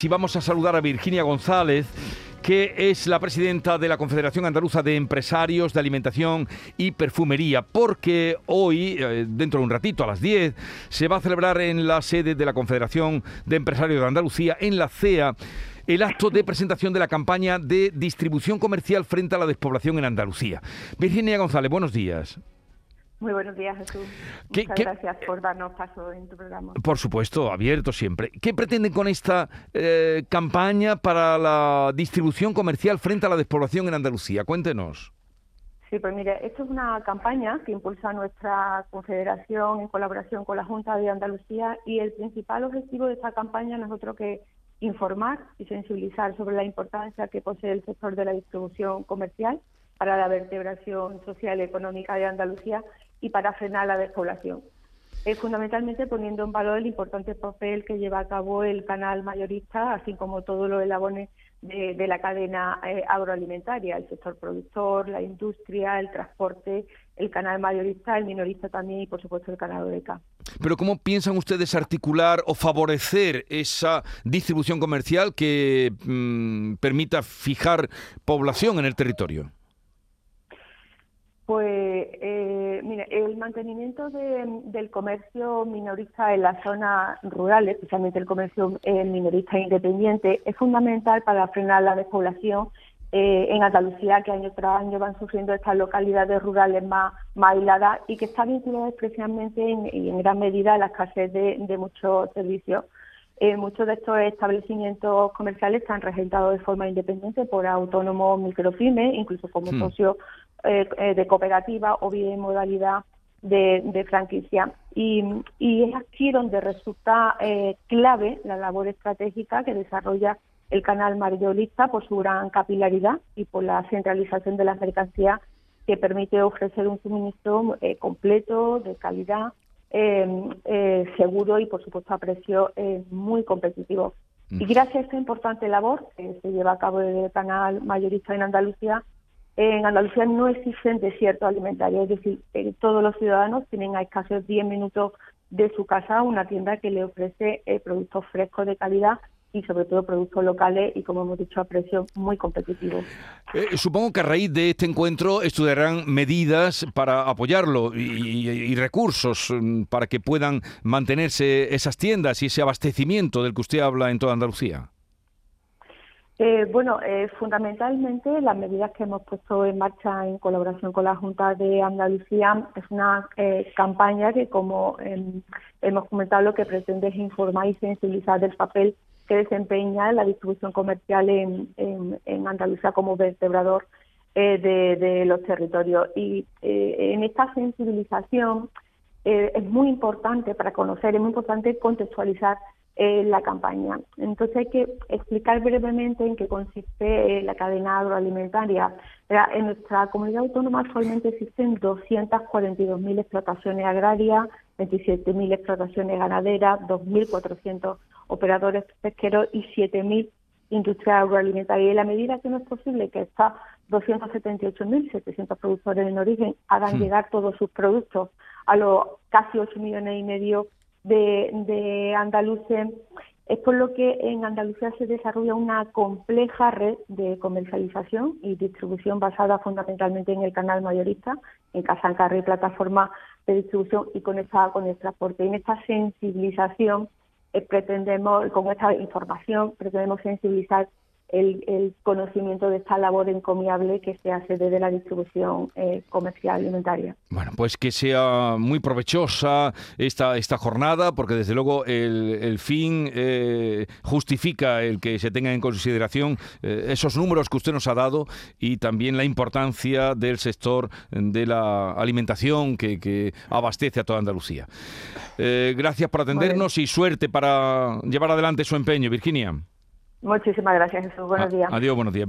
Y vamos a saludar a Virginia González, que es la presidenta de la Confederación Andaluza de Empresarios de Alimentación y Perfumería, porque hoy, eh, dentro de un ratito, a las 10, se va a celebrar en la sede de la Confederación de Empresarios de Andalucía, en la CEA, el acto de presentación de la campaña de distribución comercial frente a la despoblación en Andalucía. Virginia González, buenos días. Muy buenos días, Jesús. Muchas gracias por darnos paso en tu programa. Por supuesto, abierto siempre. ¿Qué pretenden con esta eh, campaña para la distribución comercial frente a la despoblación en Andalucía? Cuéntenos. Sí, pues mire, esto es una campaña que impulsa nuestra confederación en colaboración con la Junta de Andalucía y el principal objetivo de esta campaña no es otro que informar y sensibilizar sobre la importancia que posee el sector de la distribución comercial para la vertebración social y económica de Andalucía y para frenar la despoblación. Es fundamentalmente poniendo en valor el importante papel que lleva a cabo el canal mayorista, así como todos los eslabones de, la cadena eh, agroalimentaria, el sector productor, la industria, el transporte, el canal mayorista, el minorista también y, por supuesto, el canal ODK. Pero ¿cómo piensan ustedes articular o favorecer esa distribución comercial que mm, permita fijar población en el territorio? Pues, eh, mire, el mantenimiento del comercio minorista en las zonas rurales, especialmente el comercio eh, minorista independiente, es fundamental para frenar la despoblación eh, en Andalucía, que año tras año van sufriendo estas localidades rurales más, más aisladas y que está vinculada especialmente en, y en gran medida a la escasez de, muchos servicios. Eh, muchos de estos establecimientos comerciales están regentados de forma independiente por autónomos microfymes, incluso como hmm. socios eh, eh, de cooperativa o bien en modalidad de, franquicia. Y, es aquí donde resulta eh, clave la labor estratégica que desarrolla el canal mayorista por su gran capilaridad y por la centralización de las mercancías que permite ofrecer un suministro completo, de calidad, seguro y, por supuesto, a precio muy competitivo. Y mm. gracias a esta importante labor que se lleva a cabo el canal mayorista en Andalucía, en Andalucía no existen desiertos alimentarios, es decir, eh, todos los ciudadanos tienen a escasos 10 minutos de su casa una tienda que le ofrece eh, productos frescos de calidad y sobre todo productos locales y como hemos dicho a precios muy competitivos. Eh, supongo que a raíz de este encuentro estudiarán medidas para apoyarlo y, recursos mm, para que puedan mantenerse esas tiendas y ese abastecimiento del que usted habla en toda Andalucía. Eh, bueno, eh, fundamentalmente las medidas que hemos puesto en marcha en colaboración con la Junta de Andalucía es una eh, campaña que, como em, hemos comentado, lo que pretende es informar y sensibilizar del papel que desempeña la distribución comercial en, Andalucía como vertebrador de, los territorios. Y en esta sensibilización es muy importante para conocer, es muy importante contextualizar la campaña. Entonces hay que explicar brevemente en qué consiste eh, la cadena agroalimentaria. En nuestra comunidad autónoma actualmente existen 242.000 explotaciones agrarias, 27.000 explotaciones ganaderas, 2.400 operadores pesqueros y 7.000 industrias agroalimentarias. Y en la medida que no es posible que estas 278.700 productores en origen hagan llegar todos sus productos a los casi 8 millones y medio de, de andaluces. Es por lo que en Andalucía se desarrolla una compleja red de comercialización y distribución basada fundamentalmente en el canal mayorista, en Casancarro y plataforma de distribución y conectada con el transporte. En esta sensibilización eh, pretendemos, con esta información, pretendemos sensibilizar el, conocimiento de esta labor encomiable que se hace desde la distribución eh, comercial alimentaria. Bueno, pues que sea muy provechosa esta, esta jornada, porque desde luego el, fin eh, justifica el que se tengan en consideración eh, esos números que usted nos ha dado y también la importancia del sector de la alimentación que, que abastece a toda Andalucía. gracias por atendernos y suerte para llevar adelante su empeño, Virginia. Muchísimas gracias, Jesús. Buenos días. Adiós, buenos días.